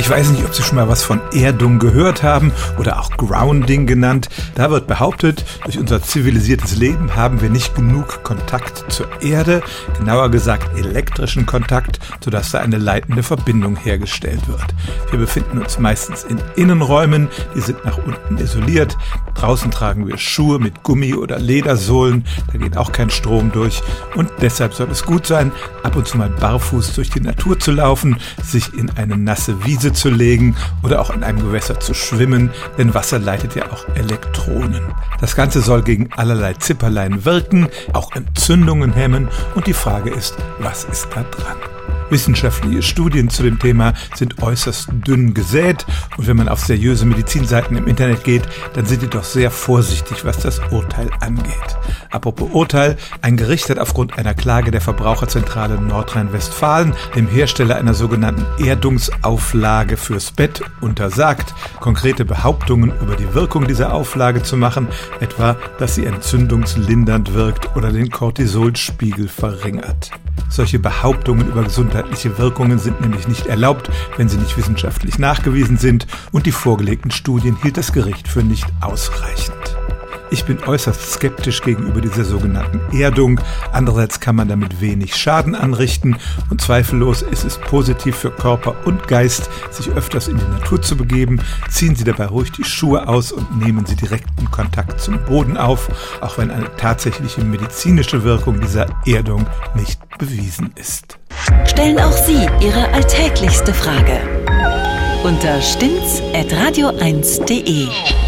Ich weiß nicht, ob Sie schon mal was von Erdung gehört haben oder auch Grounding genannt. Da wird behauptet, durch unser zivilisiertes Leben haben wir nicht genug Kontakt zur Erde, genauer gesagt elektrischen Kontakt, sodass da eine leitende Verbindung hergestellt wird. Wir befinden uns meistens in Innenräumen, die sind nach unten isoliert. Draußen tragen wir Schuhe mit Gummi- oder Ledersohlen, da geht auch kein Strom durch. Und deshalb soll es gut sein, ab und zu mal barfuß durch die Natur zu laufen, sich in eine nasse Wiese Wiese zu legen oder auch in einem Gewässer zu schwimmen, denn Wasser leitet ja auch Elektronen. Das Ganze soll gegen allerlei Zipperlein wirken, auch Entzündungen hemmen und die Frage ist, was ist da dran? Wissenschaftliche Studien zu dem Thema sind äußerst dünn gesät und wenn man auf seriöse Medizinseiten im Internet geht, dann sind die doch sehr vorsichtig, was das Urteil angeht. Apropos Urteil, ein Gericht hat aufgrund einer Klage der Verbraucherzentrale Nordrhein-Westfalen dem Hersteller einer sogenannten Erdungsauflage fürs Bett untersagt, konkrete Behauptungen über die Wirkung dieser Auflage zu machen, etwa, dass sie entzündungslindernd wirkt oder den Cortisolspiegel verringert. Solche Behauptungen über gesundheitliche Wirkungen sind nämlich nicht erlaubt, wenn sie nicht wissenschaftlich nachgewiesen sind und die vorgelegten Studien hielt das Gericht für nicht ausreichend. Ich bin äußerst skeptisch gegenüber dieser sogenannten Erdung. Andererseits kann man damit wenig Schaden anrichten und zweifellos ist es positiv für Körper und Geist, sich öfters in die Natur zu begeben. Ziehen Sie dabei ruhig die Schuhe aus und nehmen Sie direkten Kontakt zum Boden auf, auch wenn eine tatsächliche medizinische Wirkung dieser Erdung nicht bewiesen ist. Stellen auch Sie Ihre alltäglichste Frage unter stimmt's at radio1.de.